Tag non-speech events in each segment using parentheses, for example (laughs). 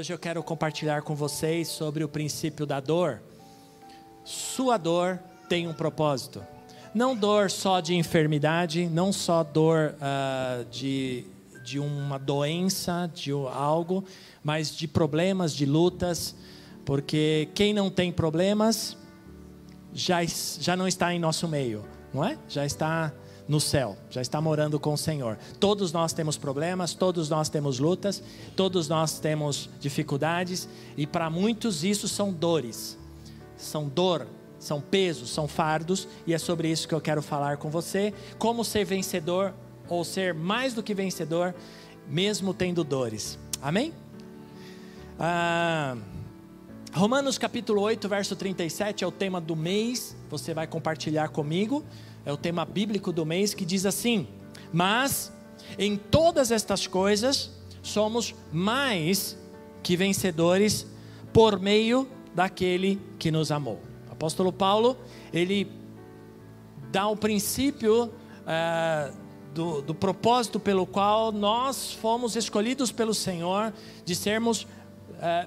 Hoje eu quero compartilhar com vocês sobre o princípio da dor. Sua dor tem um propósito. Não dor só de enfermidade, não só dor uh, de, de uma doença, de algo, mas de problemas, de lutas. Porque quem não tem problemas já, já não está em nosso meio, não é? Já está no céu, já está morando com o Senhor. Todos nós temos problemas, todos nós temos lutas, todos nós temos dificuldades, e para muitos isso são dores, são dor, são pesos, são fardos, e é sobre isso que eu quero falar com você. Como ser vencedor, ou ser mais do que vencedor, mesmo tendo dores. Amém? Ah, Romanos capítulo 8, verso 37 é o tema do mês, você vai compartilhar comigo é o tema bíblico do mês que diz assim: Mas em todas estas coisas somos mais que vencedores por meio daquele que nos amou. O apóstolo Paulo, ele dá o princípio uh, do, do propósito pelo qual nós fomos escolhidos pelo Senhor de sermos uh,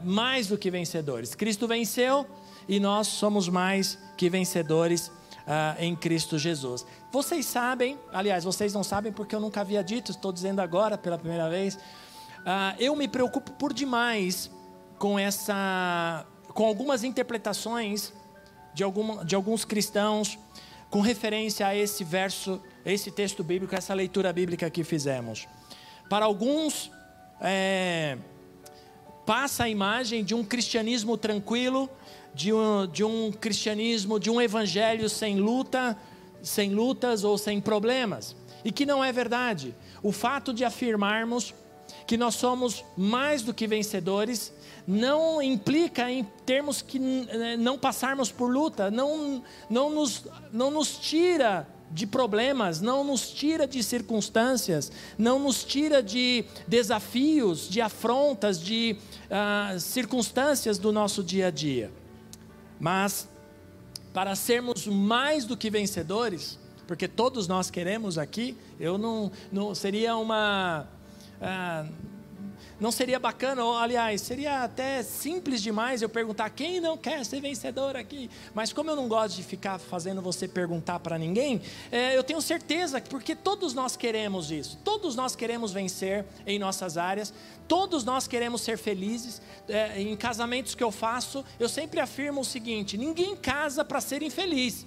mais do que vencedores. Cristo venceu e nós somos mais que vencedores ah, em Cristo Jesus. Vocês sabem, aliás, vocês não sabem porque eu nunca havia dito, estou dizendo agora pela primeira vez. Ah, eu me preocupo por demais com essa, com algumas interpretações de, alguma, de alguns cristãos com referência a esse verso, esse texto bíblico, essa leitura bíblica que fizemos. Para alguns, é, passa a imagem de um cristianismo tranquilo, de um, de um cristianismo, de um evangelho sem luta, sem lutas ou sem problemas. E que não é verdade. O fato de afirmarmos que nós somos mais do que vencedores não implica em termos que eh, não passarmos por luta, não, não, nos, não nos tira de problemas, não nos tira de circunstâncias, não nos tira de desafios, de afrontas, de uh, circunstâncias do nosso dia a dia. Mas, para sermos mais do que vencedores, porque todos nós queremos aqui, eu não, não seria uma. Ah, não seria bacana, ou, aliás, seria até simples demais eu perguntar quem não quer ser vencedor aqui. Mas como eu não gosto de ficar fazendo você perguntar para ninguém, é, eu tenho certeza que porque todos nós queremos isso, todos nós queremos vencer em nossas áreas, todos nós queremos ser felizes. É, em casamentos que eu faço, eu sempre afirmo o seguinte: ninguém casa para ser infeliz.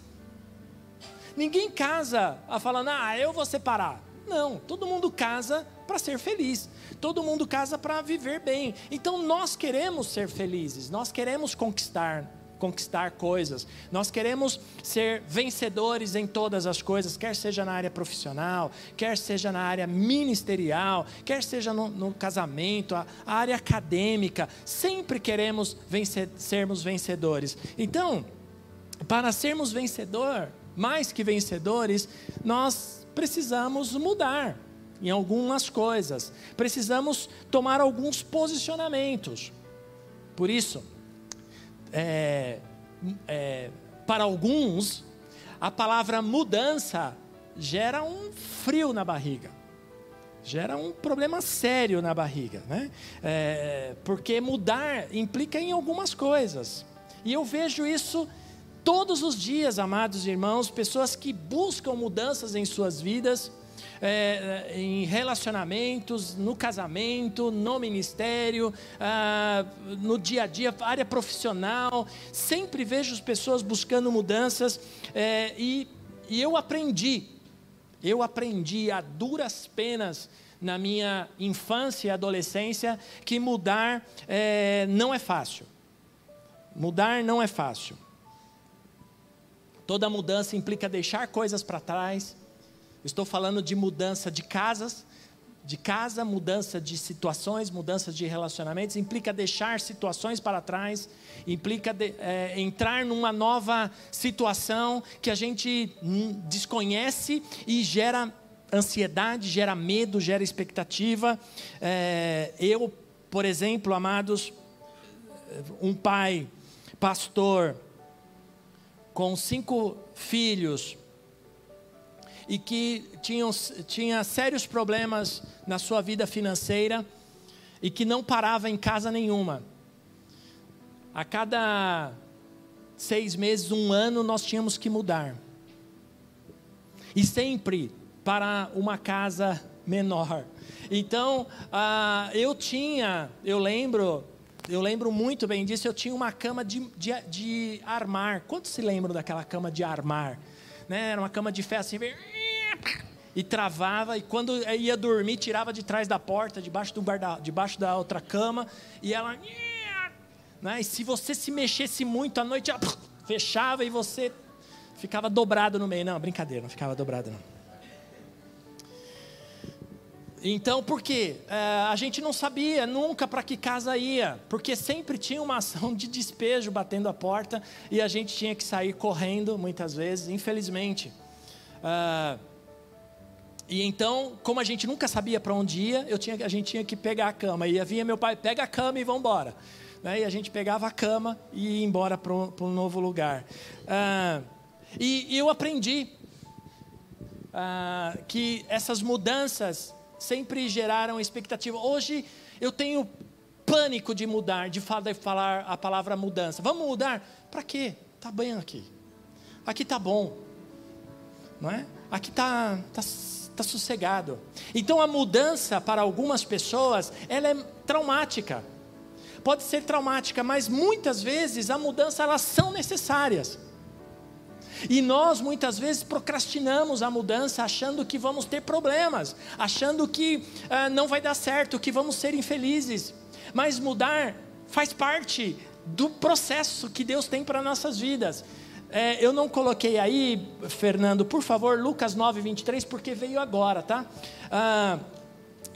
Ninguém casa a falando, ah, eu vou separar. Não, todo mundo casa para ser feliz. Todo mundo casa para viver bem. Então nós queremos ser felizes, nós queremos conquistar conquistar coisas. Nós queremos ser vencedores em todas as coisas, quer seja na área profissional, quer seja na área ministerial, quer seja no, no casamento, a, a, área acadêmica. Sempre queremos vencer, sermos vencedores. Então, para sermos vencedor, mais que vencedores, nós precisamos mudar em algumas coisas. Precisamos tomar alguns posicionamentos. Por isso, é, é, para alguns, a palavra mudança gera um frio na barriga, gera um problema sério na barriga, né? É, porque mudar implica em algumas coisas. E eu vejo isso todos os dias, amados irmãos, pessoas que buscam mudanças em suas vidas é, é, em relacionamentos, no casamento, no ministério, ah, no dia a dia, área profissional. Sempre vejo as pessoas buscando mudanças é, e, e eu aprendi, eu aprendi a duras penas na minha infância e adolescência que mudar é, não é fácil. Mudar não é fácil. Toda mudança implica deixar coisas para trás, Estou falando de mudança de casas, de casa, mudança de situações, mudança de relacionamentos, implica deixar situações para trás, implica de, é, entrar numa nova situação que a gente desconhece e gera ansiedade, gera medo, gera expectativa. É, eu, por exemplo, amados, um pai, pastor, com cinco filhos, e que tinham, tinha sérios problemas na sua vida financeira e que não parava em casa nenhuma. A cada seis meses, um ano, nós tínhamos que mudar. E sempre para uma casa menor. Então, ah, eu tinha, eu lembro, eu lembro muito bem disso, eu tinha uma cama de, de, de armar. Quantos se lembram daquela cama de armar? Né? Era uma cama de ferro assim, e travava, e quando ia dormir, tirava de trás da porta, debaixo, do guarda, debaixo da outra cama, e ela. Né? E se você se mexesse muito à noite, ela fechava e você ficava dobrado no meio. Não, brincadeira, não ficava dobrado não. Então, por quê? É, a gente não sabia nunca para que casa ia, porque sempre tinha uma ação de despejo batendo a porta e a gente tinha que sair correndo muitas vezes, infelizmente. É, e então, como a gente nunca sabia para onde ia, eu tinha, a gente tinha que pegar a cama. E vinha meu pai, pega a cama e vamos embora. Né? E a gente pegava a cama e ia embora para um, novo lugar. Ah, e, e, eu aprendi ah, que essas mudanças sempre geraram expectativa. Hoje eu tenho pânico de mudar, de falar a palavra mudança. Vamos mudar? Para quê? Tá bem aqui. Aqui tá bom, não é? Aqui tá, tá está sossegado. Então a mudança para algumas pessoas, ela é traumática. Pode ser traumática, mas muitas vezes a mudança elas são necessárias. E nós muitas vezes procrastinamos a mudança achando que vamos ter problemas, achando que ah, não vai dar certo, que vamos ser infelizes. Mas mudar faz parte do processo que Deus tem para nossas vidas. É, eu não coloquei aí, Fernando, por favor, Lucas 9, 23, porque veio agora, tá? Ah,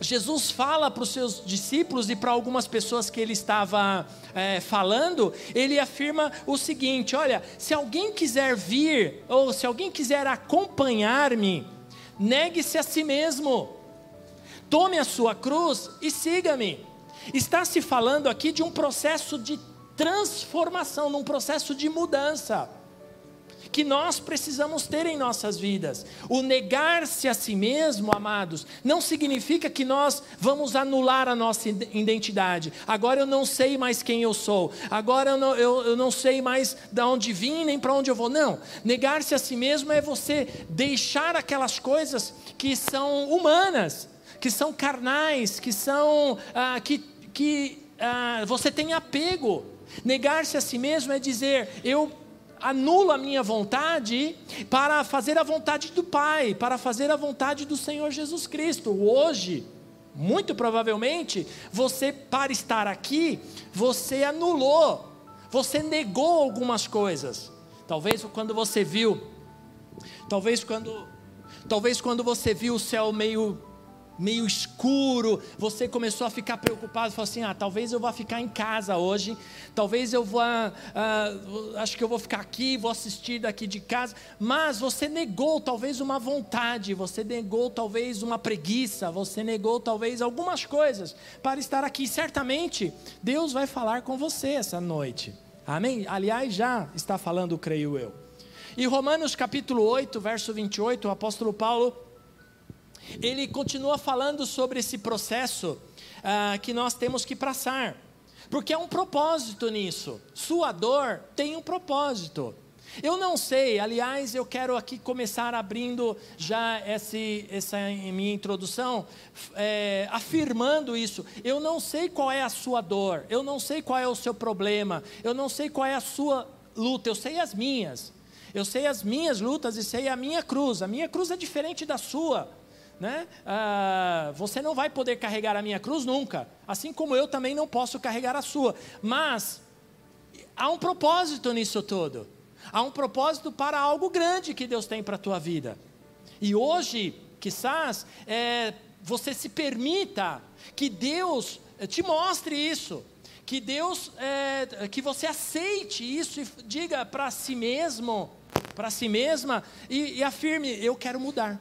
Jesus fala para os seus discípulos e para algumas pessoas que ele estava é, falando, ele afirma o seguinte: olha, se alguém quiser vir, ou se alguém quiser acompanhar-me, negue-se a si mesmo, tome a sua cruz e siga-me. Está se falando aqui de um processo de transformação, num processo de mudança que nós precisamos ter em nossas vidas. O negar-se a si mesmo, amados, não significa que nós vamos anular a nossa identidade. Agora eu não sei mais quem eu sou, agora eu não, eu, eu não sei mais de onde vim nem para onde eu vou. Não, negar-se a si mesmo é você deixar aquelas coisas que são humanas, que são carnais, que são. Ah, que, que ah, você tem apego. Negar-se a si mesmo é dizer: eu anulo a minha vontade para fazer a vontade do Pai, para fazer a vontade do Senhor Jesus Cristo. Hoje, muito provavelmente, você, para estar aqui, você anulou, você negou algumas coisas. Talvez quando você viu, talvez quando, talvez quando você viu o céu meio meio escuro, você começou a ficar preocupado, falou assim: ah, talvez eu vá ficar em casa hoje, talvez eu vá, ah, acho que eu vou ficar aqui, vou assistir daqui de casa, mas você negou talvez uma vontade, você negou talvez uma preguiça, você negou talvez algumas coisas para estar aqui. Certamente Deus vai falar com você essa noite, amém? Aliás, já está falando, creio eu. E Romanos capítulo 8, verso 28, o apóstolo Paulo ele continua falando sobre esse processo ah, que nós temos que passar, porque há um propósito nisso. Sua dor tem um propósito. Eu não sei, aliás, eu quero aqui começar abrindo já esse, essa minha introdução, é, afirmando isso. Eu não sei qual é a sua dor, eu não sei qual é o seu problema, eu não sei qual é a sua luta, eu sei as minhas. Eu sei as minhas lutas e sei a minha cruz. A minha cruz é diferente da sua né? Ah, você não vai poder carregar a minha cruz nunca, assim como eu também não posso carregar a sua. Mas há um propósito nisso tudo. Há um propósito para algo grande que Deus tem para a tua vida. E hoje, quizás, é, você se permita que Deus eh, te mostre isso, que Deus, é, que você aceite isso e diga para si mesmo, para si mesma, e, e afirme: eu quero mudar,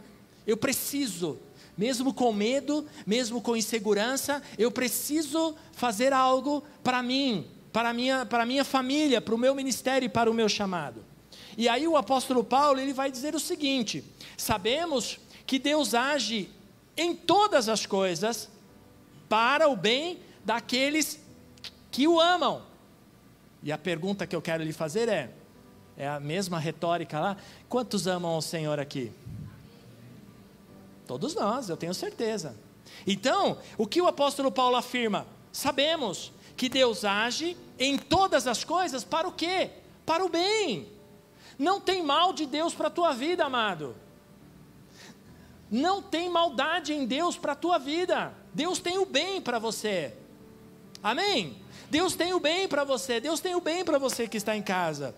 eu preciso, mesmo com medo, mesmo com insegurança, eu preciso fazer algo para mim, para minha, para minha família, para o meu ministério e para o meu chamado. E aí o apóstolo Paulo ele vai dizer o seguinte: sabemos que Deus age em todas as coisas para o bem daqueles que o amam. E a pergunta que eu quero lhe fazer é: é a mesma retórica lá? Quantos amam o Senhor aqui? Todos nós, eu tenho certeza. Então, o que o apóstolo Paulo afirma? Sabemos que Deus age em todas as coisas para o quê? Para o bem. Não tem mal de Deus para a tua vida, amado. Não tem maldade em Deus para a tua vida. Deus tem o bem para você. Amém? Deus tem o bem para você. Deus tem o bem para você que está em casa.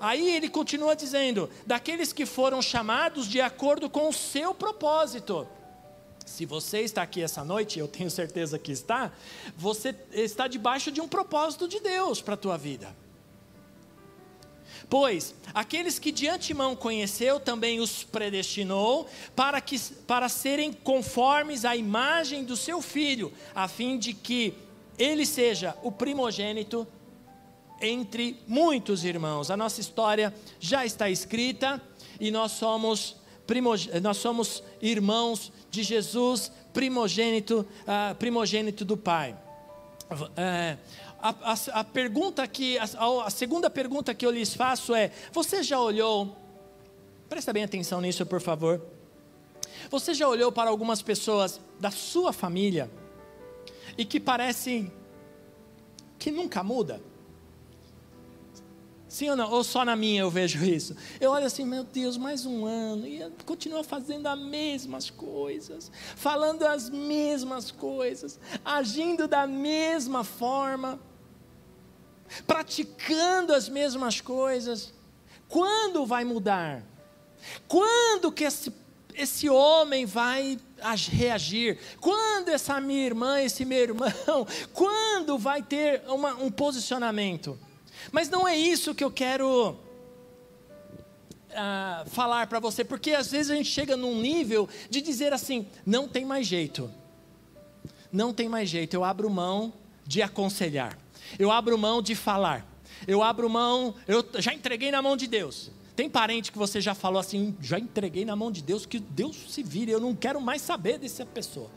Aí ele continua dizendo: daqueles que foram chamados de acordo com o seu propósito. Se você está aqui essa noite, eu tenho certeza que está, você está debaixo de um propósito de Deus para a tua vida. Pois aqueles que de antemão conheceu, também os predestinou para, que, para serem conformes à imagem do seu filho, a fim de que ele seja o primogênito entre muitos irmãos. A nossa história já está escrita e nós somos, nós somos irmãos de Jesus, primogênito, uh, primogênito do Pai. Uh, a, a, a pergunta que, a, a segunda pergunta que eu lhes faço é: você já olhou? Presta bem atenção nisso, por favor. Você já olhou para algumas pessoas da sua família e que parecem que nunca muda? Sim ou não? Ou só na minha eu vejo isso? Eu olho assim, meu Deus, mais um ano, e continua fazendo as mesmas coisas, falando as mesmas coisas, agindo da mesma forma praticando as mesmas coisas. Quando vai mudar? Quando que esse, esse homem vai reagir? Quando essa minha irmã, esse meu irmão, (laughs) quando vai ter uma, um posicionamento? Mas não é isso que eu quero uh, falar para você, porque às vezes a gente chega num nível de dizer assim: não tem mais jeito, não tem mais jeito, eu abro mão de aconselhar eu abro mão de falar, eu abro mão, eu já entreguei na mão de Deus. Tem parente que você já falou assim, já entreguei na mão de Deus, que Deus se vire, eu não quero mais saber dessa pessoa.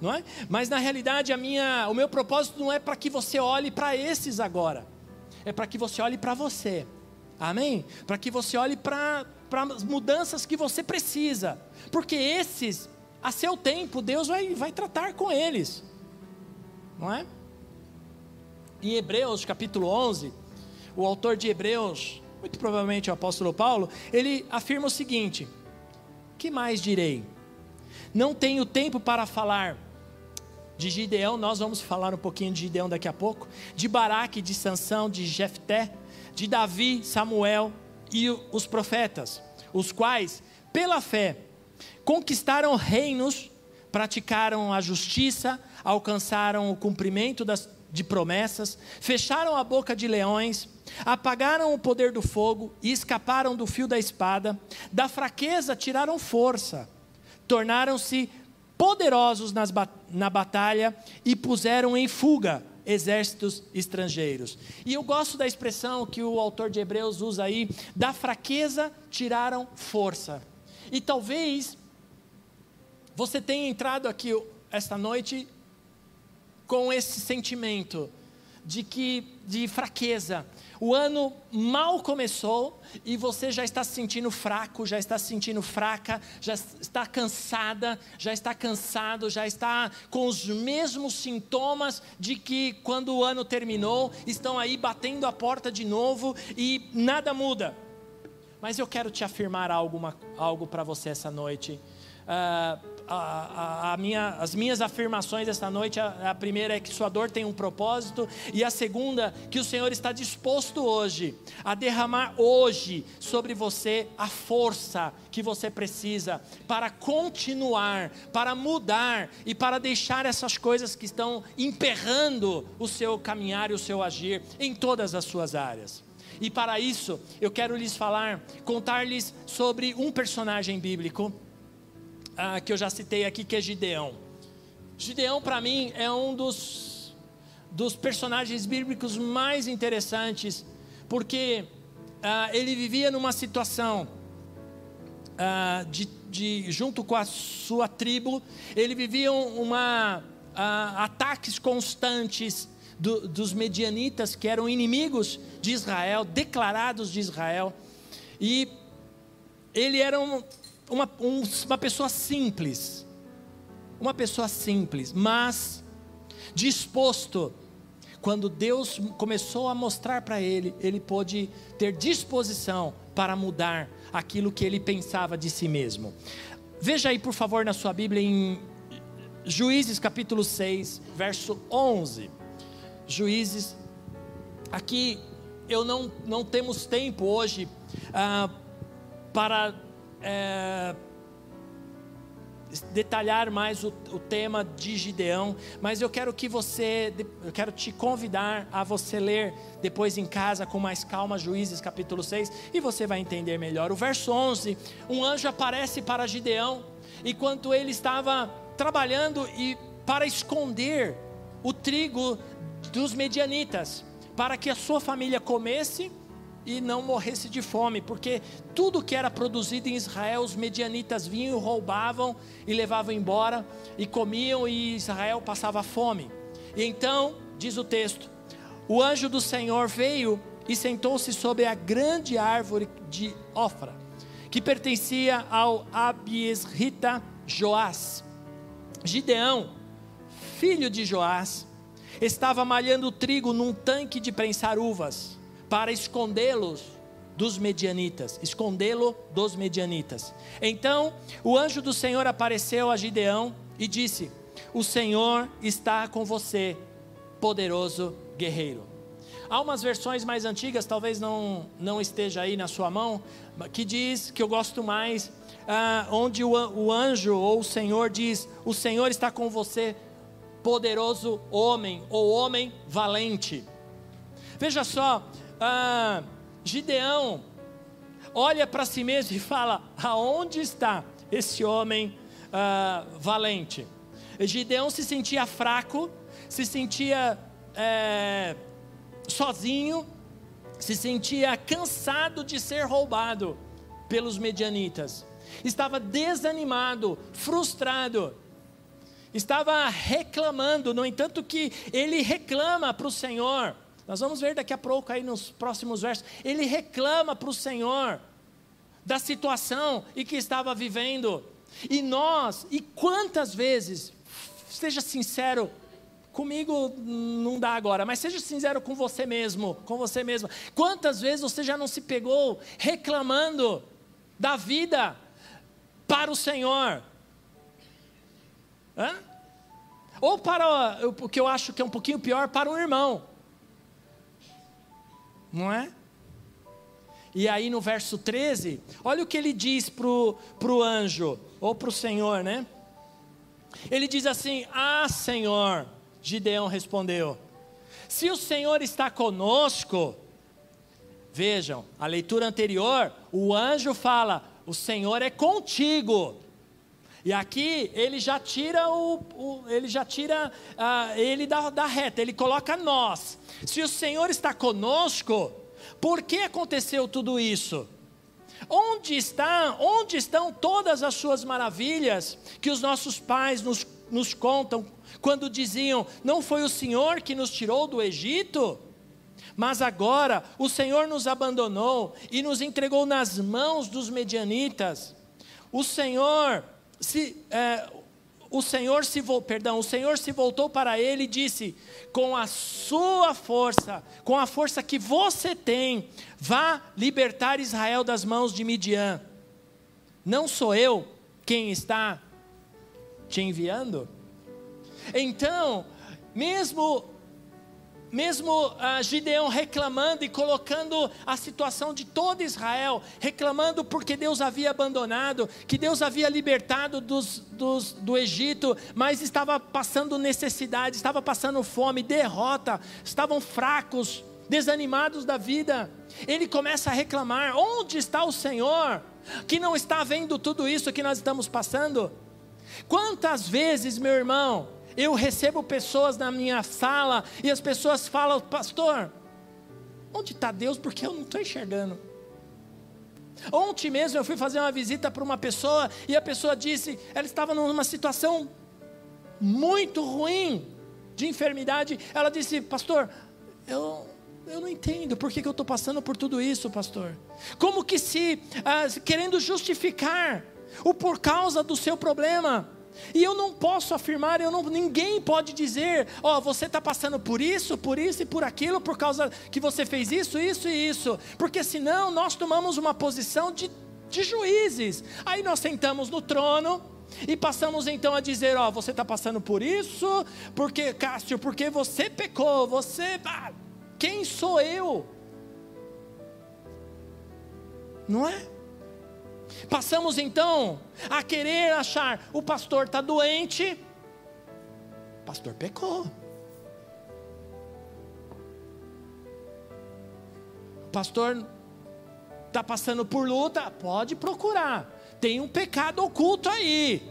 Não é? Mas na realidade a minha, o meu propósito não é para que você olhe para esses agora, é para que você olhe para você, amém? Para que você olhe para as mudanças que você precisa, porque esses, a seu tempo, Deus vai, vai tratar com eles, não é? Em Hebreus capítulo 11, o autor de Hebreus, muito provavelmente o apóstolo Paulo, ele afirma o seguinte: Que mais direi? Não tenho tempo para falar de Gideão, nós vamos falar um pouquinho de Gideão daqui a pouco, de Baraque, de Sansão, de Jefté, de Davi, Samuel e os profetas, os quais, pela fé, conquistaram reinos, praticaram a justiça, alcançaram o cumprimento das de promessas, fecharam a boca de leões, apagaram o poder do fogo e escaparam do fio da espada, da fraqueza tiraram força, tornaram-se poderosos nas, na batalha e puseram em fuga exércitos estrangeiros. E eu gosto da expressão que o autor de Hebreus usa aí: da fraqueza tiraram força. E talvez você tenha entrado aqui esta noite com esse sentimento de que de fraqueza. O ano mal começou e você já está se sentindo fraco, já está se sentindo fraca, já está cansada, já está cansado, já está com os mesmos sintomas de que quando o ano terminou, estão aí batendo a porta de novo e nada muda. Mas eu quero te afirmar algo, algo para você essa noite. uh, a, a, minha, as minhas afirmações esta noite. A, a, primeira é que sua dor tem um propósito, e a segunda, que o Senhor está disposto hoje a derramar hoje sobre você a força que você precisa para continuar, para mudar e para deixar essas coisas que estão emperrando o seu caminhar e o seu agir em todas as suas áreas. E para isso, eu quero lhes falar, contar-lhes sobre um personagem bíblico ah, que eu já citei aqui, que é Gideão. Gideão, para mim, é um dos, dos personagens bíblicos mais interessantes, porque ah, ele vivia numa situação ah, de, de, junto com a sua tribo, ele vivia uma, ah, ataques constantes do, dos medianitas, que eram inimigos de Israel, declarados de Israel, e ele era um, uma, um, uma pessoa simples, uma pessoa simples, mas disposto. Quando Deus começou a mostrar para ele, ele pôde ter disposição para mudar aquilo que ele pensava de si mesmo. Veja aí, por favor, na sua Bíblia, em Juízes capítulo 6, verso 11. Juízes, aqui eu não, não temos tempo hoje ah, para é, detalhar mais o, o, tema de Gideão, mas eu quero que você, eu quero te convidar a você ler depois em casa com mais calma Juízes capítulo 6 e você vai entender melhor. O verso 11, um anjo aparece para Gideão enquanto ele estava trabalhando e para esconder o trigo dos medianitas, para que a sua família comesse e não morresse de fome, porque tudo que era produzido em Israel, os medianitas vinham, roubavam e levavam embora, e comiam, e Israel passava fome. E então, diz o texto: o anjo do Senhor veio e sentou-se sobre a grande árvore de Ofra, que pertencia ao Abiesrita Joás. Gideão, filho de Joás, estava malhando trigo num tanque de prensar uvas para escondê-los dos medianitas, escondê-lo dos medianitas. Então, o anjo do Senhor apareceu a Gideão e disse: O Senhor está com você, poderoso guerreiro. Há umas versões mais antigas, talvez não, não esteja aí na sua mão, que diz que eu gosto mais, ah, onde o, o anjo ou o Senhor diz: O Senhor está com você, poderoso homem ou homem valente. Veja só, ah, Gideão olha para si mesmo e fala: aonde está esse homem ah, valente? Gideão se sentia fraco, se sentia é, sozinho, se sentia cansado de ser roubado pelos medianitas, estava desanimado, frustrado, estava reclamando, no entanto, que ele reclama para o Senhor nós vamos ver daqui a pouco aí nos próximos versos. Ele reclama para o Senhor da situação e que estava vivendo. E nós, e quantas vezes, seja sincero, comigo não dá agora, mas seja sincero com você mesmo, com você mesmo. Quantas vezes você já não se pegou reclamando da vida para o Senhor? Hã? Ou para o que eu acho que é um pouquinho pior, para um irmão não é? E aí no verso 13, olha o que ele diz para o anjo, ou para o Senhor, né? Ele diz assim: Ah, Senhor, Gideão respondeu: Se o Senhor está conosco, vejam, a leitura anterior, o anjo fala: O Senhor é contigo. E aqui ele já tira o, o ele já tira uh, ele da, da reta, ele coloca nós. Se o Senhor está conosco, por que aconteceu tudo isso? Onde está, onde estão todas as suas maravilhas que os nossos pais nos, nos contam quando diziam: Não foi o Senhor que nos tirou do Egito? Mas agora o Senhor nos abandonou e nos entregou nas mãos dos medianitas. O Senhor se, é, o Senhor se perdão, o Senhor se voltou para ele e disse: "Com a sua força, com a força que você tem, vá libertar Israel das mãos de Midian. Não sou eu quem está te enviando? Então, mesmo mesmo uh, Gideão reclamando e colocando a situação de todo Israel, reclamando porque Deus havia abandonado, que Deus havia libertado dos, dos, do Egito, mas estava passando necessidade, estava passando fome, derrota, estavam fracos, desanimados da vida. Ele começa a reclamar: onde está o Senhor, que não está vendo tudo isso que nós estamos passando? Quantas vezes, meu irmão, eu recebo pessoas na minha sala e as pessoas falam, pastor, onde está Deus? Porque eu não estou enxergando. Ontem mesmo eu fui fazer uma visita para uma pessoa e a pessoa disse, ela estava numa situação muito ruim de enfermidade. Ela disse, pastor, eu, eu não entendo por que, que eu estou passando por tudo isso, pastor. Como que se, ah, querendo justificar o por causa do seu problema. E eu não posso afirmar, eu não, ninguém pode dizer, ó, oh, você está passando por isso, por isso e por aquilo, por causa que você fez isso, isso e isso. Porque senão nós tomamos uma posição de, de juízes. Aí nós sentamos no trono e passamos então a dizer, ó, oh, você está passando por isso, porque, Cássio, porque você pecou, você. Ah, quem sou eu? Não é? Passamos então a querer achar: o pastor está doente, o pastor pecou. O pastor está passando por luta, pode procurar. Tem um pecado oculto aí.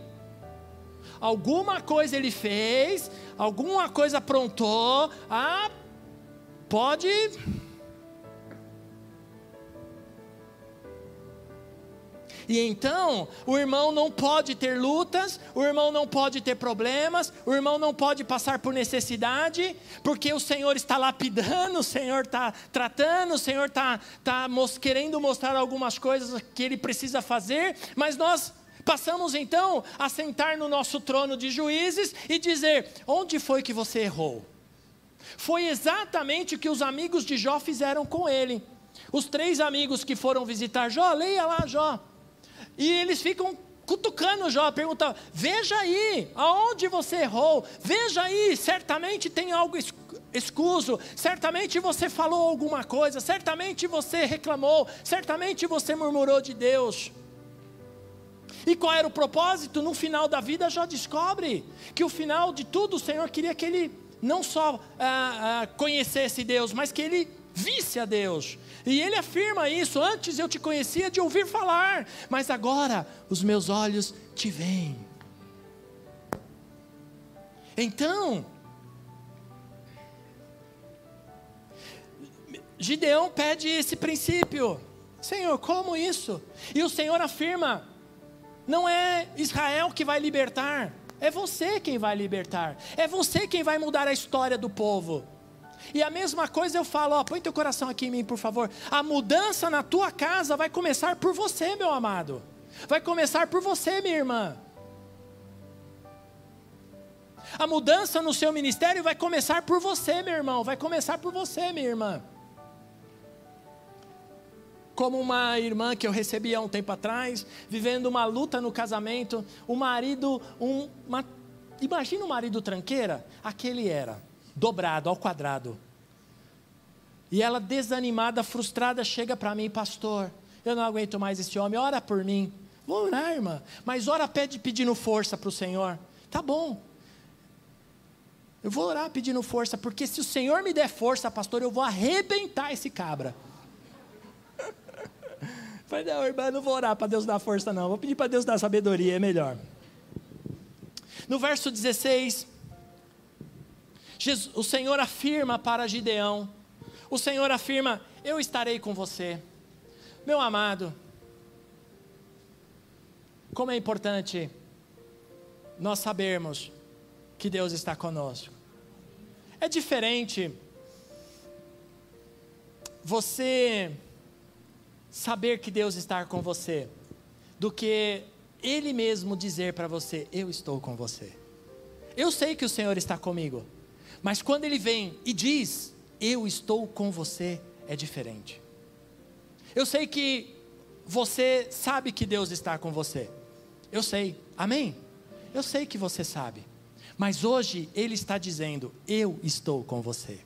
Alguma coisa ele fez, alguma coisa aprontou. Ah, pode E então, o irmão não pode ter lutas, o irmão não pode ter problemas, o irmão não pode passar por necessidade, porque o Senhor está lapidando, o Senhor está tratando, o Senhor está tá querendo mostrar algumas coisas que ele precisa fazer, mas nós Passamos então a sentar no nosso trono de juízes e dizer: onde foi que você errou? Foi exatamente o que os amigos de Jó fizeram com ele. Os três amigos que foram visitar Jó, leia lá Jó. E eles ficam cutucando Jó, perguntando: veja aí, aonde você errou, veja aí, certamente tem algo escuso, certamente você falou alguma coisa, certamente você reclamou, certamente você murmurou de Deus. E qual era o propósito? No final da vida, Jó descobre que o final de tudo o Senhor queria que ele não só ah, ah, conhecesse Deus, mas que ele visse a Deus. E ele afirma isso: antes eu te conhecia de ouvir falar, mas agora os meus olhos te veem. Então, Gideão pede esse princípio: Senhor, como isso? E o Senhor afirma: não é Israel que vai libertar, é você quem vai libertar, é você quem vai mudar a história do povo. E a mesma coisa eu falo, ó, põe teu coração aqui em mim, por favor. A mudança na tua casa vai começar por você, meu amado. Vai começar por você, minha irmã. A mudança no seu ministério vai começar por você, meu irmão. Vai começar por você, minha irmã. Como uma irmã que eu recebi há um tempo atrás, vivendo uma luta no casamento, o marido, um, uma, imagina o marido tranqueira? Aquele era dobrado ao quadrado. E ela, desanimada, frustrada, chega para mim, pastor, eu não aguento mais esse homem, ora por mim. Vou orar, irmã, mas ora pede pedindo força para o Senhor. Tá bom. Eu vou orar pedindo força, porque se o Senhor me der força, pastor, eu vou arrebentar esse cabra. (laughs) Falei, não, irmã, não vou orar para Deus dar força, não. Vou pedir para Deus dar sabedoria, é melhor. No verso 16, Jesus, o Senhor afirma para Gideão: o Senhor afirma, eu estarei com você. Meu amado, como é importante nós sabermos que Deus está conosco. É diferente você saber que Deus está com você do que Ele mesmo dizer para você: Eu estou com você. Eu sei que o Senhor está comigo. Mas quando ele vem e diz, eu estou com você, é diferente. Eu sei que você sabe que Deus está com você. Eu sei, amém? Eu sei que você sabe, mas hoje Ele está dizendo: Eu estou com você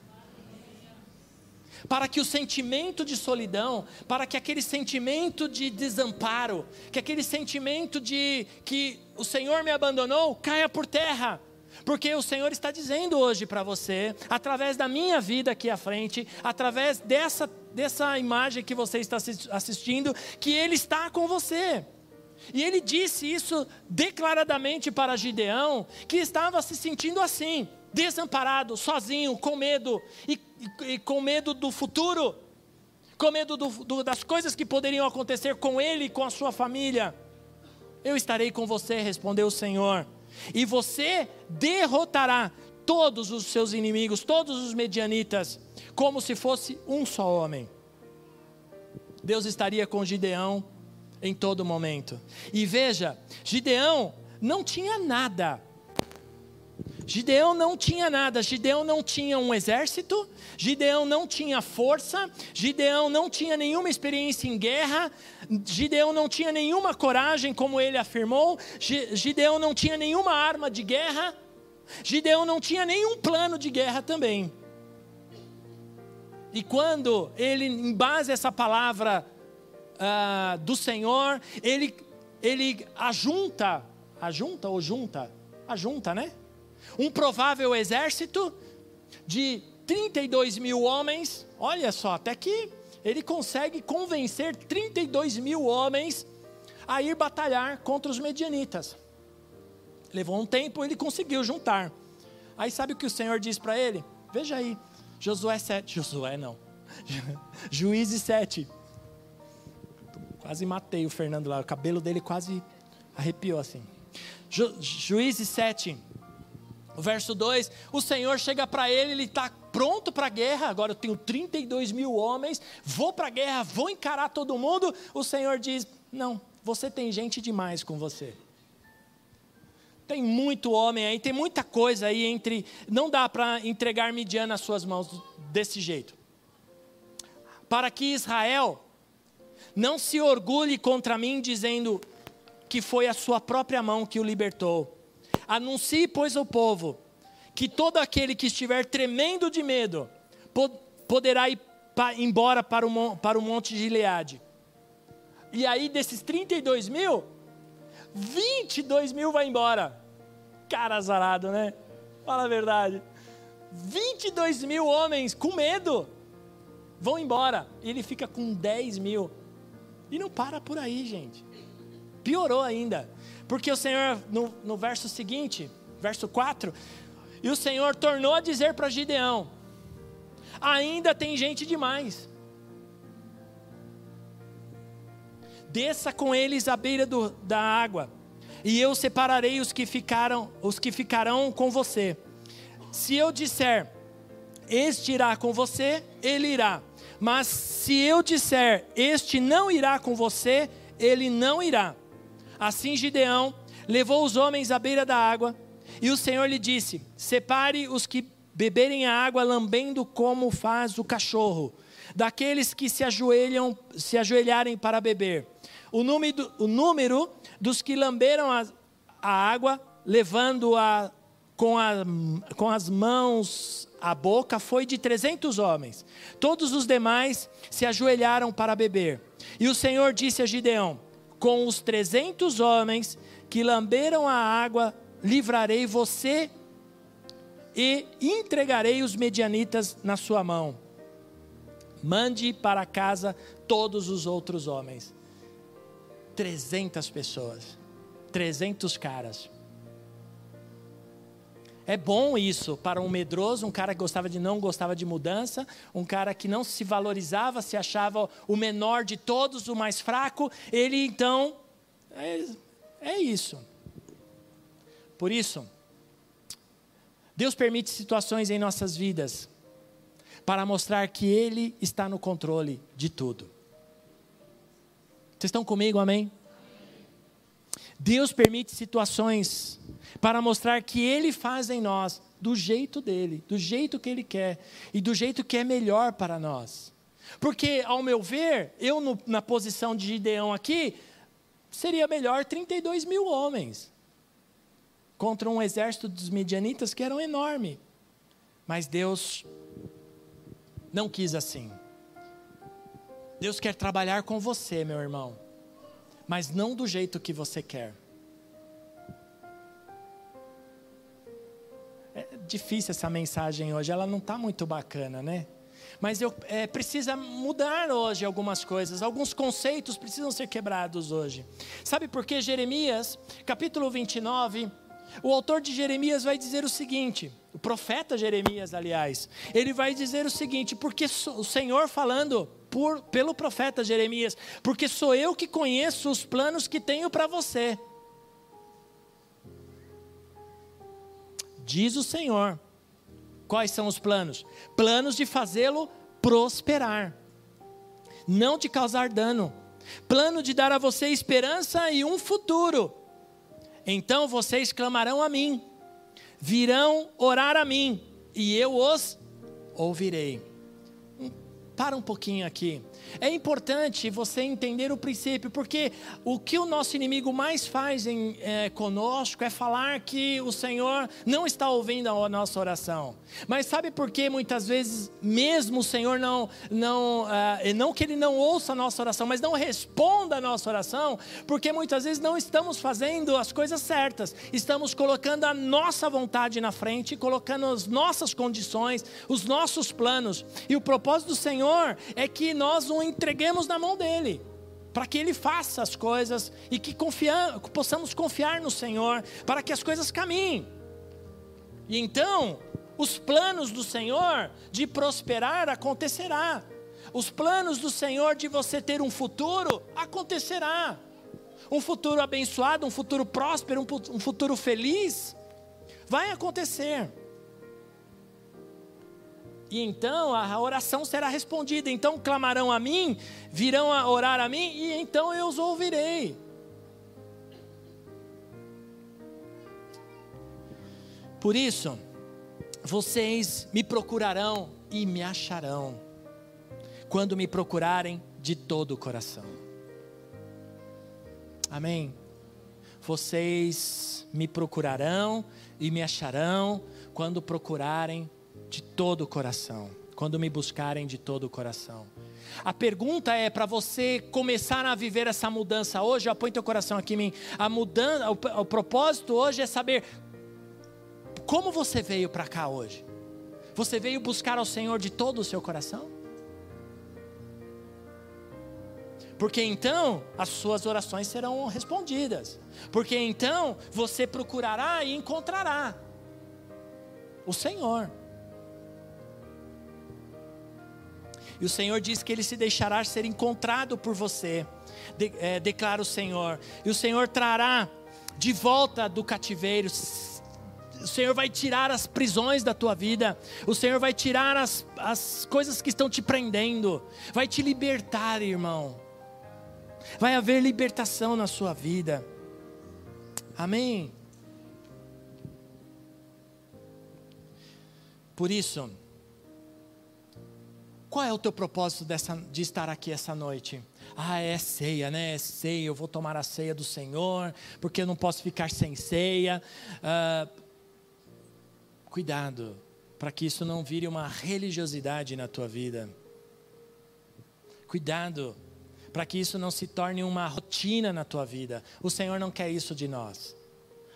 para que o sentimento de solidão, para que aquele sentimento de desamparo, que aquele sentimento de que o Senhor me abandonou, caia por terra. Porque o Senhor está dizendo hoje para você, através da minha vida aqui à frente, através dessa, dessa imagem que você está assistindo, que Ele está com você. E ele disse isso declaradamente para Gideão, que estava se sentindo assim, desamparado, sozinho, com medo, e, e, e com medo do futuro, com medo do, do, das coisas que poderiam acontecer com ele e com a sua família. Eu estarei com você, respondeu o Senhor, e você derrotará todos os seus inimigos, todos os medianitas, como se fosse um só homem. Deus estaria com Gideão em todo momento. E veja, Gideão não tinha nada Gideão não tinha nada, Gideão não tinha um exército, Gideão não tinha força, Gideão não tinha nenhuma experiência em guerra, Gideão não tinha nenhuma coragem, como ele afirmou, Gideão não tinha nenhuma arma de guerra, Gideão não tinha nenhum plano de guerra também. E quando ele, em base a essa palavra uh, do Senhor, ele, ele ajunta, ajunta ou junta? Ajunta, né? um provável exército de 32 mil homens. Olha só, até que ele consegue convencer 32 mil homens a ir batalhar contra os medianitas. Levou um tempo, ele conseguiu juntar. Aí sabe o que o Senhor diz para ele? Veja aí, Josué 7. (laughs) Josué não. (laughs) Juízes 7. Quase matei o Fernando lá, o cabelo dele quase arrepiou assim. Ju, Juízes 7. Verso 2: o Senhor chega para ele, ele está pronto para a guerra. Agora eu tenho 32 mil homens, vou para a guerra, vou encarar todo mundo. O Senhor diz: Não, você tem gente demais com você. Tem muito homem aí, tem muita coisa aí entre. Não dá para entregar Midian nas suas mãos desse jeito. Para que Israel não se orgulhe contra mim, dizendo que foi a sua própria mão que o libertou Anuncie, pois, ao povo que todo aquele que estiver tremendo de medo poderá ir embora para o, para o monte de Gileade. E aí, desses 32 mil, 22 mil vai embora. Cara azarado, né? Fala a verdade. 22 mil homens com medo vão embora. E ele fica com 10 mil. E não para por aí, gente. Piorou ainda. Porque o Senhor, no, no verso seguinte, verso 4, e o Senhor tornou a dizer para Gideão: ainda tem gente demais. Desça com eles à beira do, da água, e eu separarei os que ficaram, os que ficarão com você. Se eu disser, este irá com você, ele irá. Mas se eu disser, este não irá com você, ele não irá. Assim Gideão levou os homens à beira da água, e o Senhor lhe disse: Separe os que beberem a água lambendo como faz o cachorro, daqueles que se ajoelham, se ajoelharem para beber. O número, o número dos que lamberam a, a água, levando-a com, a, com as mãos à boca, foi de trezentos homens. Todos os demais se ajoelharam para beber. E o Senhor disse a Gideão: com os trezentos homens que lamberam a água, livrarei você e entregarei os medianitas na sua mão. Mande para casa todos os outros homens. Trezentas pessoas, trezentos caras. É bom isso para um medroso, um cara que gostava de não gostava de mudança, um cara que não se valorizava, se achava o menor de todos, o mais fraco. Ele então é, é isso. Por isso, Deus permite situações em nossas vidas para mostrar que Ele está no controle de tudo. Vocês estão comigo, amém? Deus permite situações para mostrar que Ele faz em nós do jeito dele, do jeito que Ele quer e do jeito que é melhor para nós. Porque, ao meu ver, eu no, na posição de Gideão aqui, seria melhor 32 mil homens contra um exército dos midianitas que eram enorme. Mas Deus não quis assim. Deus quer trabalhar com você, meu irmão, mas não do jeito que você quer. É difícil essa mensagem hoje, ela não está muito bacana, né? Mas eu, é, precisa mudar hoje algumas coisas, alguns conceitos precisam ser quebrados hoje. Sabe por que Jeremias, capítulo 29, o autor de Jeremias vai dizer o seguinte: o profeta Jeremias, aliás, ele vai dizer o seguinte, porque o Senhor falando por, pelo profeta Jeremias, porque sou eu que conheço os planos que tenho para você. Diz o Senhor. Quais são os planos? Planos de fazê-lo prosperar, não de causar dano. Plano de dar a você esperança e um futuro. Então vocês clamarão a mim, virão orar a mim, e eu os ouvirei. Para um pouquinho aqui. É importante você entender o princípio, porque o que o nosso inimigo mais faz em, é, conosco é falar que o Senhor não está ouvindo a nossa oração. Mas sabe por que muitas vezes, mesmo o Senhor não, não, uh, não que Ele não ouça a nossa oração, mas não responda a nossa oração, porque muitas vezes não estamos fazendo as coisas certas, estamos colocando a nossa vontade na frente, colocando as nossas condições, os nossos planos, e o propósito do Senhor é que nós o entreguemos na mão dele, para que ele faça as coisas e que confia, possamos confiar no Senhor, para que as coisas caminhem. E então, os planos do Senhor de prosperar acontecerá. Os planos do Senhor de você ter um futuro acontecerá. Um futuro abençoado, um futuro próspero, um futuro feliz vai acontecer e então a oração será respondida. Então clamarão a mim, virão a orar a mim, e então eu os ouvirei. Por isso, vocês me procurarão e me acharão, quando me procurarem de todo o coração. Amém? Vocês me procurarão e me acharão quando procurarem de todo o coração, quando me buscarem de todo o coração. A pergunta é para você começar a viver essa mudança hoje, apoie teu coração aqui em mim. A mudança, o, o propósito hoje é saber como você veio para cá hoje. Você veio buscar ao Senhor de todo o seu coração? Porque então as suas orações serão respondidas. Porque então você procurará e encontrará o Senhor. E o Senhor diz que ele se deixará ser encontrado por você, de, é, declara o Senhor. E o Senhor trará de volta do cativeiro. O Senhor vai tirar as prisões da tua vida. O Senhor vai tirar as, as coisas que estão te prendendo. Vai te libertar, irmão. Vai haver libertação na sua vida. Amém. Por isso, qual é o teu propósito dessa, de estar aqui essa noite? Ah, é ceia, né? É ceia, eu vou tomar a ceia do Senhor, porque eu não posso ficar sem ceia. Ah, cuidado, para que isso não vire uma religiosidade na tua vida. Cuidado, para que isso não se torne uma rotina na tua vida. O Senhor não quer isso de nós.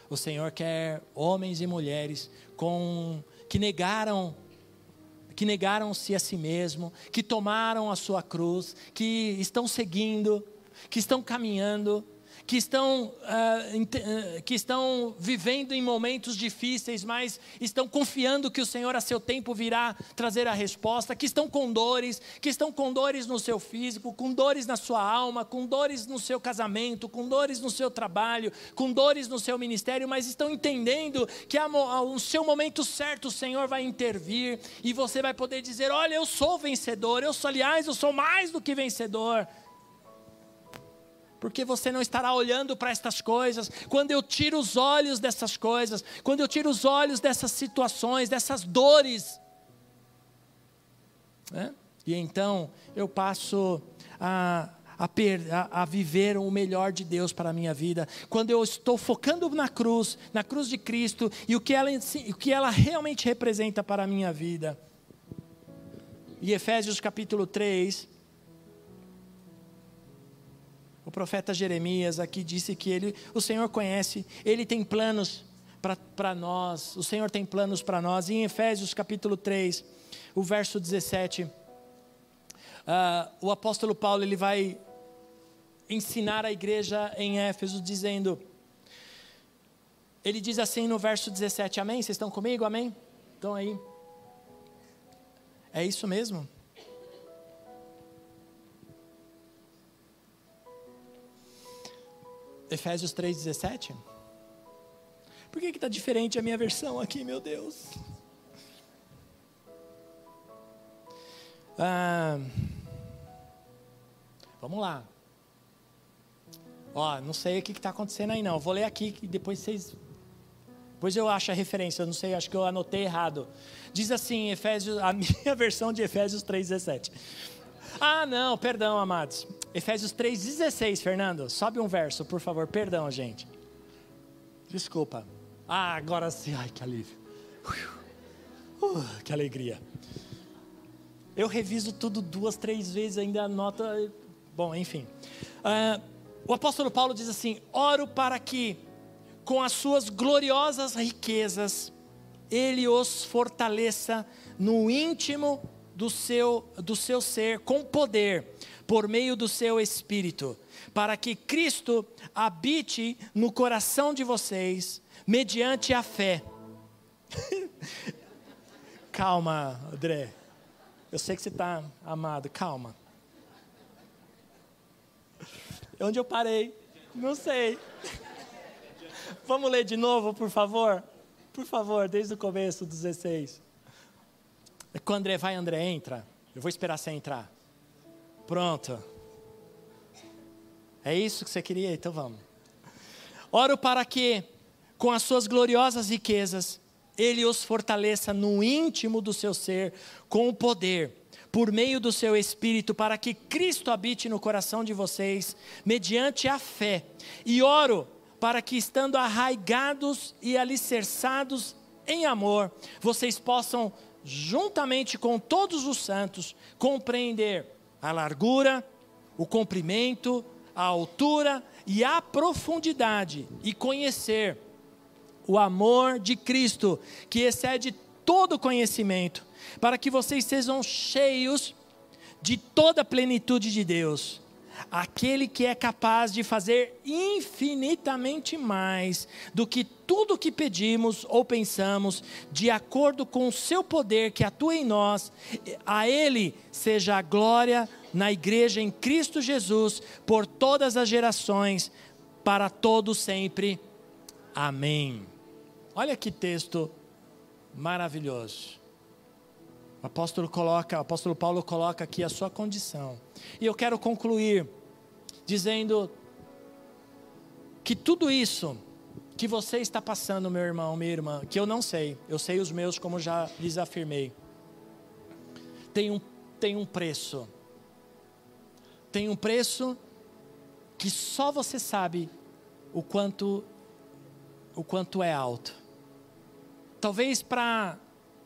O Senhor quer homens e mulheres com que negaram que negaram-se a si mesmo, que tomaram a sua cruz, que estão seguindo, que estão caminhando, que estão, uh, que estão vivendo em momentos difíceis, mas estão confiando que o Senhor a seu tempo virá trazer a resposta, que estão com dores, que estão com dores no seu físico, com dores na sua alma, com dores no seu casamento, com dores no seu trabalho, com dores no seu ministério, mas estão entendendo que no seu momento certo o Senhor vai intervir e você vai poder dizer: Olha, eu sou vencedor, eu sou, aliás, eu sou mais do que vencedor porque você não estará olhando para estas coisas. Quando eu tiro os olhos dessas coisas, quando eu tiro os olhos dessas situações, dessas dores, né? e então eu passo a, a, per, a, a, viver o melhor de Deus para a minha vida, quando eu estou focando na cruz, na cruz de Cristo e o que ela, o que ela realmente representa para a minha vida. E Efésios capítulo 3, o profeta Jeremias aqui disse que ele, o Senhor conhece, ele tem planos para nós, o Senhor tem planos para nós. E em Efésios capítulo 3, o verso 17, uh, ah, o apóstolo Paulo ele vai ensinar a igreja em Éfeso, dizendo: ele diz assim no verso 17, amém? Vocês estão comigo? Amém? Estão aí? É isso mesmo? Efésios 3,17? Por que está diferente a minha versão aqui, meu Deus? Ah, vamos lá. Ó, não sei o que está acontecendo aí não. Vou ler aqui e depois vocês. Depois eu acho a referência, eu não sei, acho que eu anotei errado. Diz assim, Efésios, a (laughs) minha versão de Efésios 3,17. Ah, não, perdão, amados. Efésios 3,16, Fernando. Sobe um verso, por favor. Perdão, gente. Desculpa. Ah, agora sim. Ai, que alívio. Uh, que alegria. Eu reviso tudo duas, três vezes, ainda anota. Bom, enfim. Uh, o apóstolo Paulo diz assim: Oro para que, com as suas gloriosas riquezas, ele os fortaleça no íntimo do seu, do seu ser, com poder, por meio do seu espírito, para que Cristo habite no coração de vocês, mediante a fé. (laughs) calma, André. Eu sei que você está amado, calma. Onde eu parei? Não sei. (laughs) Vamos ler de novo, por favor? Por favor, desde o começo do 16. Quando André vai, André entra. Eu vou esperar você entrar. Pronto. É isso que você queria? Então vamos. Oro para que, com as suas gloriosas riquezas, Ele os fortaleça no íntimo do seu ser, com o poder por meio do seu Espírito, para que Cristo habite no coração de vocês, mediante a fé. E oro para que, estando arraigados e alicerçados em amor, vocês possam, juntamente com todos os santos, compreender a largura, o comprimento, a altura e a profundidade, e conhecer o amor de Cristo, que excede todo conhecimento para que vocês sejam cheios de toda a plenitude de Deus. Aquele que é capaz de fazer infinitamente mais do que tudo que pedimos ou pensamos, de acordo com o seu poder que atua em nós, a Ele seja a glória na igreja em Cristo Jesus, por todas as gerações, para todo sempre. Amém. Olha que texto maravilhoso. Apóstolo coloca, o apóstolo Paulo coloca aqui a sua condição. E eu quero concluir dizendo que tudo isso que você está passando, meu irmão, minha irmã, que eu não sei, eu sei os meus, como já lhes afirmei, tem um, tem um preço. Tem um preço que só você sabe o quanto o quanto é alto. Talvez para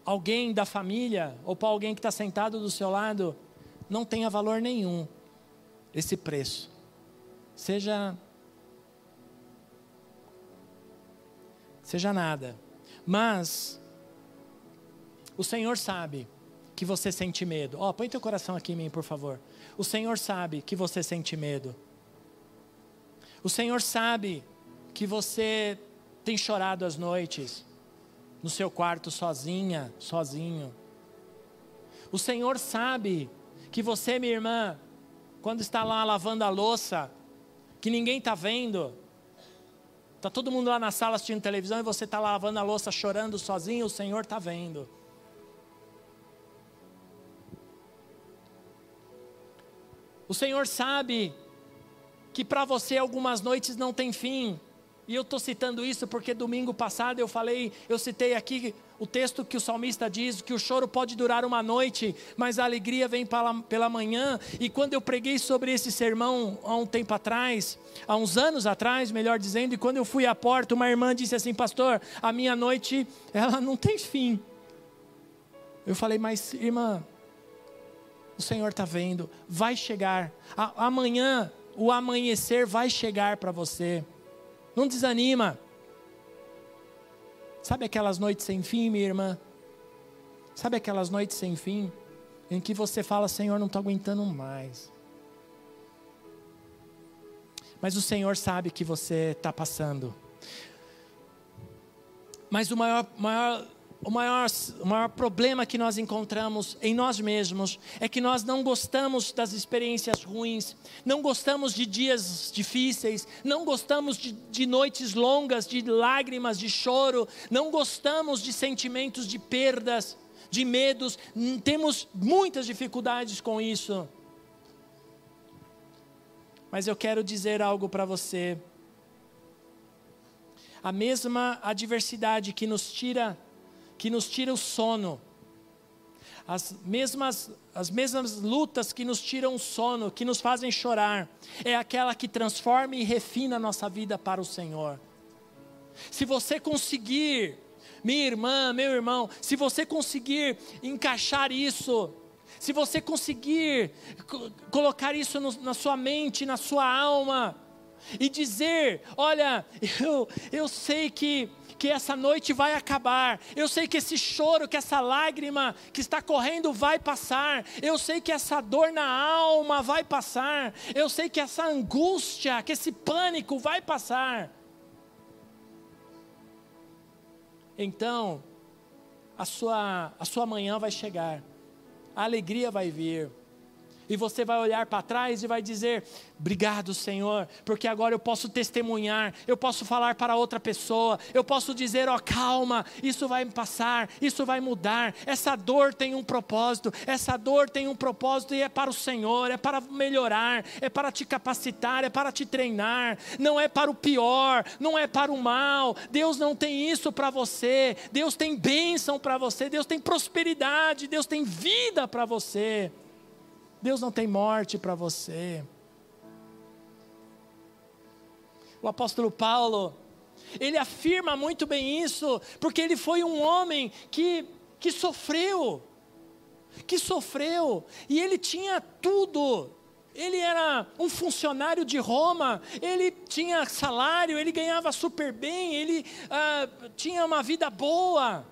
alguém da família ou para alguém que está sentado do seu lado, não tenha valor nenhum esse preço. Seja. Seja nada. Mas o Senhor sabe que você sente medo. Ó, oh, põe teu coração aqui em mim, por favor. O Senhor sabe que você sente medo. O Senhor sabe que você tem chorado às noites no seu quarto sozinha, sozinho. O Senhor sabe que você, minha irmã, quando está lá lavando a louça, que ninguém está vendo, está todo mundo lá na sala assistindo televisão e você está lavando a louça chorando sozinho, o Senhor está vendo. O Senhor sabe que para você algumas noites não tem fim, E eu estou citando isso porque domingo passado eu falei, eu citei aqui o texto que o salmista diz que o choro pode durar uma noite, mas a alegria vem pela, pela manhã. E quando eu preguei sobre esse sermão há um tempo atrás, há uns anos atrás, melhor dizendo, e quando eu fui à porta, uma irmã disse assim: Pastor, a minha noite, ela não tem fim. Eu falei, mas irmã, o Senhor está vendo, vai chegar. A, amanhã, o amanhecer vai chegar para você. Não desanima. Sabe aquelas noites sem fim, minha irmã? Sabe aquelas noites sem fim em que você fala, Senhor, não estou aguentando mais. Mas o Senhor sabe que você está passando. Mas o maior, maior o maior, o maior problema que nós encontramos em nós mesmos é que nós não gostamos das experiências ruins, não gostamos de dias difíceis, não gostamos de, de noites longas, de lágrimas, de choro, não gostamos de sentimentos de perdas, de medos, temos muitas dificuldades com isso. Mas eu quero dizer algo para você. A mesma adversidade que nos tira que nos tira o sono, as mesmas, as mesmas lutas que nos tiram o sono, que nos fazem chorar, é aquela que transforma e refina a nossa vida para o Senhor. Se você conseguir, minha irmã, meu irmão, se você conseguir encaixar isso, se você conseguir colocar isso no, na sua mente, na sua alma, e dizer: Olha, eu, eu sei que que essa noite vai acabar. Eu sei que esse choro, que essa lágrima que está correndo vai passar. Eu sei que essa dor na alma vai passar. Eu sei que essa angústia, que esse pânico vai passar. Então, a sua, a sua manhã vai chegar, a alegria vai vir, e você vai olhar para trás e vai dizer: Obrigado, Senhor, porque agora eu posso testemunhar, eu posso falar para outra pessoa, eu posso dizer: Ó, oh, calma, isso vai passar, isso vai mudar. Essa dor tem um propósito, essa dor tem um propósito e é para o Senhor, é para melhorar, é para te capacitar, é para te treinar, não é para o pior, não é para o mal. Deus não tem isso para você, Deus tem bênção para você, Deus tem prosperidade, Deus tem vida para você. Deus não tem morte para você. O apóstolo Paulo, ele afirma muito bem isso, porque ele foi um homem que, que sofreu, que sofreu, e ele tinha tudo. Ele era um funcionário de Roma, ele tinha salário, ele ganhava super bem, ele ah, tinha uma vida boa.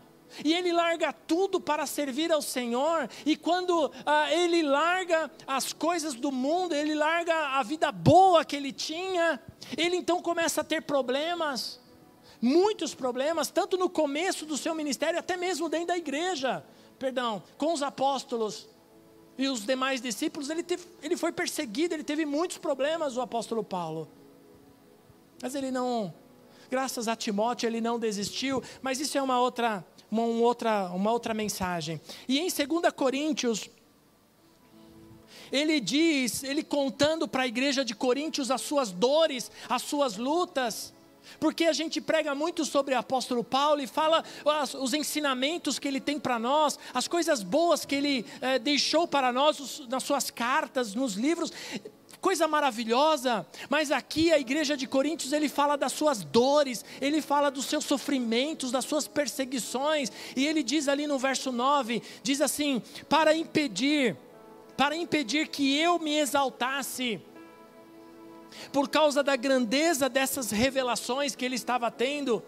E ele larga tudo para servir ao Senhor, e quando ah, ele larga as coisas do mundo, ele larga a vida boa que ele tinha, ele então começa a ter problemas, muitos problemas, tanto no começo do seu ministério, até mesmo dentro da igreja, perdão, com os apóstolos e os demais discípulos, ele, teve, ele foi perseguido, ele teve muitos problemas, o apóstolo Paulo, mas ele não, graças a Timóteo, ele não desistiu, mas isso é uma outra uma, outra, uma outra mensagem. E em 2 Coríntios, ele diz, ele contando para a igreja de Coríntios as suas dores, as suas lutas, porque a gente prega muito sobre o apóstolo Paulo e fala os ensinamentos que ele tem para nós, as coisas boas que ele eh, deixou para nós os, nas suas cartas, nos livros coisa maravilhosa, mas aqui a igreja de Coríntios ele fala das suas dores, ele fala dos seus sofrimentos, das suas perseguições, e ele diz ali no verso 9, diz assim: "Para impedir, para impedir que eu me exaltasse, por causa da grandeza dessas revelações que ele estava tendo,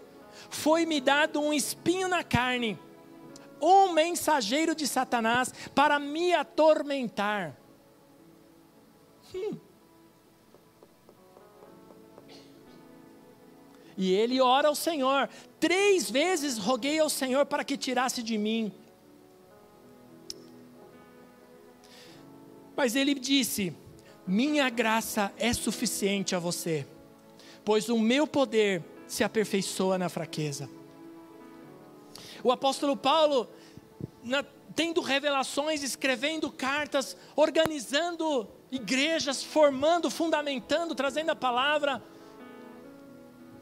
foi-me dado um espinho na carne, um mensageiro de Satanás para me atormentar." Hum. E ele ora ao Senhor. Três vezes roguei ao Senhor para que tirasse de mim. Mas ele disse: Minha graça é suficiente a você, pois o meu poder se aperfeiçoa na fraqueza. O apóstolo Paulo, na, tendo revelações, escrevendo cartas, organizando igrejas, formando, fundamentando, trazendo a palavra.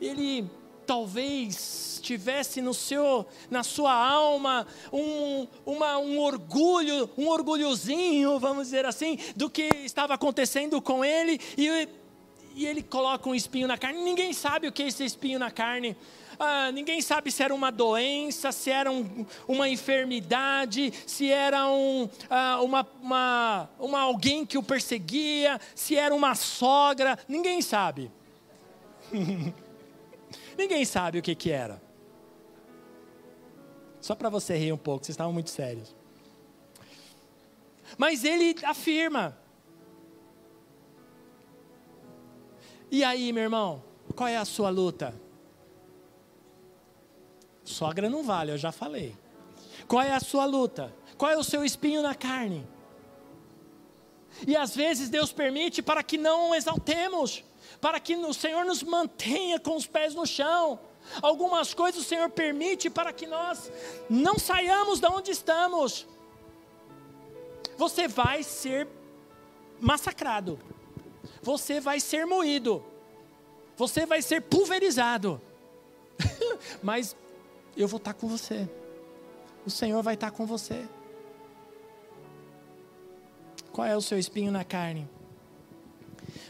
ele talvez tivesse no seu, na sua alma um, uma, um orgulho, um orgulhozinho, vamos dizer assim, do que estava acontecendo com ele, e, e ele coloca um espinho na carne. Ninguém sabe o que é esse espinho na carne. Ah, ninguém sabe se era uma doença, se era um, uma enfermidade, se era um, ah, uma, uma, uma alguém que o perseguia, se era uma sogra, ninguém sabe. (laughs) ninguém sabe o que, que era. Só para você rir um pouco, vocês estavam muito sérios. Mas ele afirma. E aí, meu irmão, qual é a sua luta? Sogra não vale, eu já falei. Qual é a sua luta? Qual é o seu espinho na carne? E às vezes Deus permite para que não exaltemos, para que o Senhor nos mantenha com os pés no chão. Algumas coisas o Senhor permite para que nós não saiamos de onde estamos. Você vai ser massacrado, você vai ser moído, você vai ser pulverizado. (laughs) Mas eu vou estar com você. O Senhor vai estar com você. Qual é o seu espinho na carne?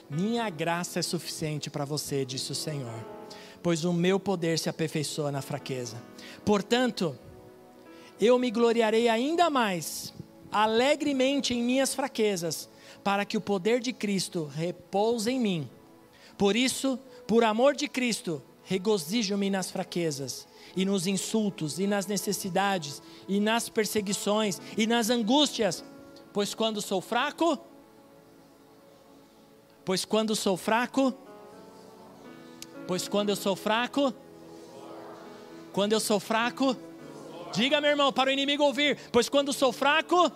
Minha graça é suficiente para você, disse o Senhor, pois o meu poder se aperfeiçoa na fraqueza. Portanto, eu me gloriarei ainda mais, alegremente em minhas fraquezas, para que o poder de Cristo repouse em mim. Por isso, por amor de Cristo, regozijo-me nas fraquezas e nos insultos, e nas necessidades, e nas perseguições, e nas angústias, pois quando sou fraco, pois quando sou fraco, pois quando eu sou fraco, quando eu sou fraco, diga meu irmão, para o inimigo ouvir, pois quando sou fraco,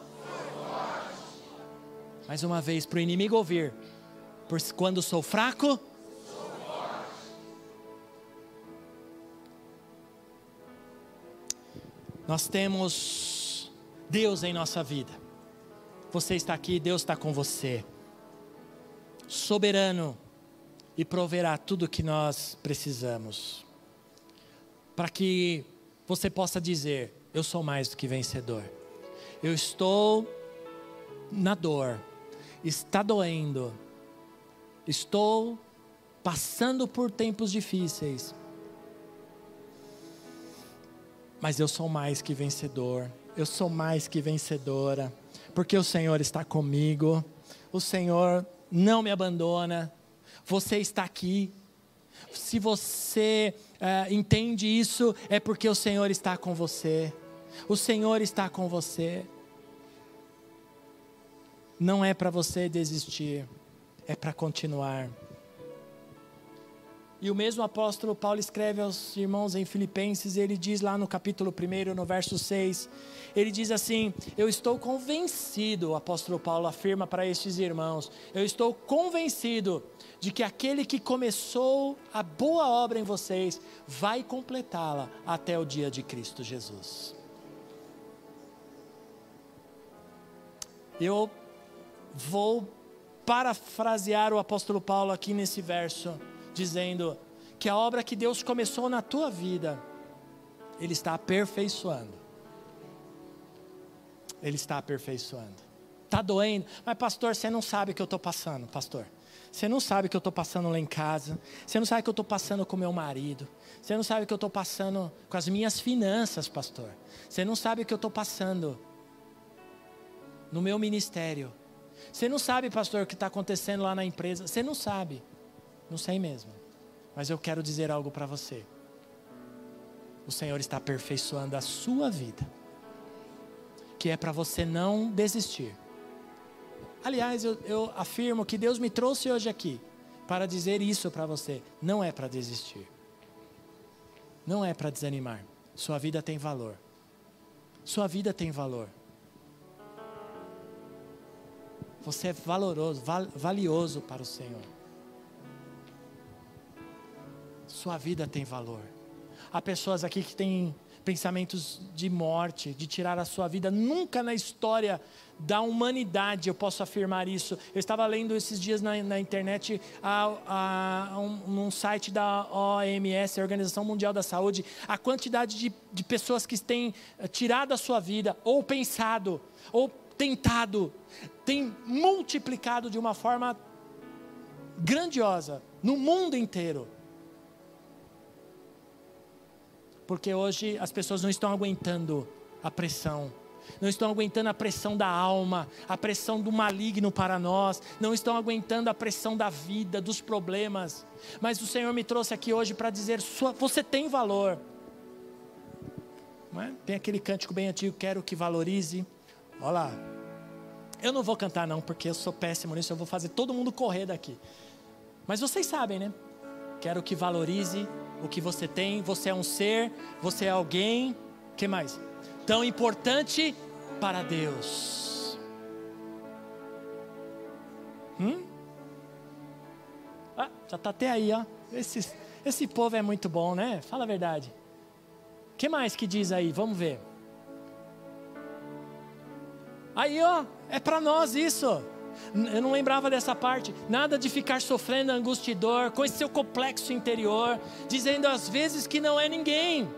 mais uma vez para o inimigo ouvir, pois quando sou fraco, Nós temos Deus em nossa vida. Você está aqui, Deus está com você. Soberano e proverá tudo o que nós precisamos. Para que você possa dizer: Eu sou mais do que vencedor. Eu estou na dor, está doendo, estou passando por tempos difíceis mas eu sou mais que vencedor, eu sou mais que vencedora, porque o Senhor está comigo, o Senhor não me abandona, você está aqui. Se você uh, entende isso, é porque o Senhor está com você, o Senhor está com você. Não é para você desistir, é para continuar. E o mesmo apóstolo Paulo escreve aos irmãos em Filipenses, ele diz lá no capítulo 1, no verso 6, ele diz assim: Eu estou convencido, o apóstolo Paulo afirma para estes irmãos, eu estou convencido de que aquele que começou a boa obra em vocês vai completá-la até o dia de Cristo Jesus. Eu vou parafrasear o apóstolo Paulo aqui nesse verso dizendo que a obra que Deus começou na tua vida, Ele está aperfeiçoando. Ele está aperfeiçoando. Está doendo, mas pastor, você não sabe o que eu estou passando, pastor. Você não sabe o que eu estou passando lá em casa. Você não sabe o que eu estou passando com meu marido. Você não sabe o que eu estou passando com as minhas finanças, pastor. Você não sabe o que eu estou passando no meu ministério. Você não sabe, pastor, o que está acontecendo lá na empresa. Você não sabe. Não sei mesmo. Mas eu quero dizer algo para você. O Senhor está aperfeiçoando a sua vida. Que é para você não desistir. Aliás, eu, eu afirmo que Deus me trouxe hoje aqui para dizer isso para você. Não é para desistir. Não é para desanimar. Sua vida tem valor. Sua vida tem valor. Você é valoroso, val, valioso para o Senhor. Sua vida tem valor. Há pessoas aqui que têm pensamentos de morte, de tirar a sua vida. Nunca na história da humanidade eu posso afirmar isso. Eu estava lendo esses dias na, na internet a, a, um, num site da OMS, a Organização Mundial da Saúde, a quantidade de, de pessoas que têm eh, tirado a sua vida, ou pensado, ou tentado, tem multiplicado de uma forma grandiosa no mundo inteiro. Porque hoje as pessoas não estão aguentando a pressão, não estão aguentando a pressão da alma, a pressão do maligno para nós, não estão aguentando a pressão da vida, dos problemas. Mas o Senhor me trouxe aqui hoje para dizer: você tem valor. É? Tem aquele cântico bem antigo, quero que valorize. Olha lá. Eu não vou cantar não, porque eu sou péssimo nisso, eu vou fazer todo mundo correr daqui. Mas vocês sabem, né? Quero que valorize o que você tem. Você é um ser, você é alguém. que mais? Tão importante para Deus. Hum? Ah, já está até aí, ó. Esse, esse povo é muito bom, né? Fala a verdade. O que mais que diz aí? Vamos ver. Aí, ó, é para nós isso. Eu não lembrava dessa parte. Nada de ficar sofrendo angústia e dor, com esse seu complexo interior, dizendo às vezes que não é ninguém.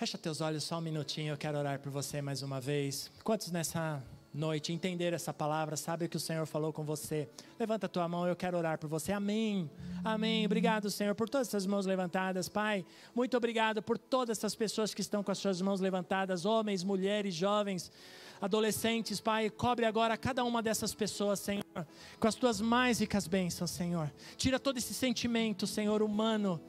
Fecha teus olhos só um minutinho, eu quero orar por você mais uma vez. Quantos nessa noite entender essa palavra, sabe o que o Senhor falou com você? Levanta a tua mão, eu quero orar por você. Amém. Amém. Obrigado, Senhor, por todas essas mãos levantadas, Pai. Muito obrigado por todas essas pessoas que estão com as suas mãos levantadas, homens, mulheres, jovens adolescentes, Pai, cobre agora cada uma dessas pessoas, Senhor, com as tuas mais ricas bênçãos, Senhor. Tira todo esse sentimento, Senhor, humano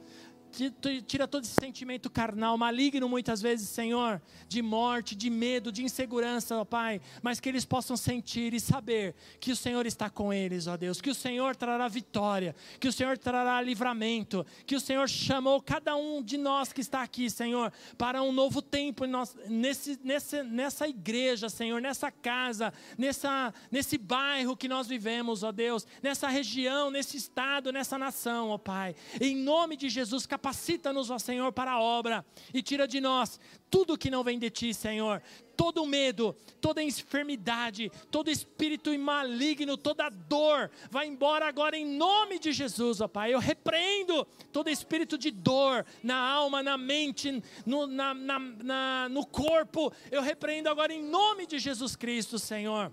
tira todo esse sentimento carnal, maligno muitas vezes, Senhor, de morte, de medo, de insegurança, ó Pai, mas que eles possam sentir e saber que o Senhor está com eles, ó Deus, que o Senhor trará vitória, que o Senhor trará livramento, que o Senhor chamou cada um de nós que está aqui, Senhor, para um novo tempo nesse, nesse, nessa igreja, Senhor, nessa casa, nessa, nesse bairro que nós vivemos, ó Deus, nessa região, nesse estado, nessa nação, ó Pai, em nome de Jesus, capacita capacita-nos, ó Senhor, para a obra e tira de nós tudo que não vem de ti, Senhor. Todo medo, toda enfermidade, todo espírito maligno, toda dor, vai embora agora em nome de Jesus, ó Pai. Eu repreendo todo espírito de dor na alma, na mente, no, na, na, na, no corpo. Eu repreendo agora em nome de Jesus Cristo, Senhor.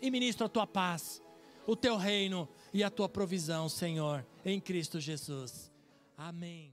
E ministro a tua paz, o teu reino e a tua provisão, Senhor, em Cristo Jesus. Amém.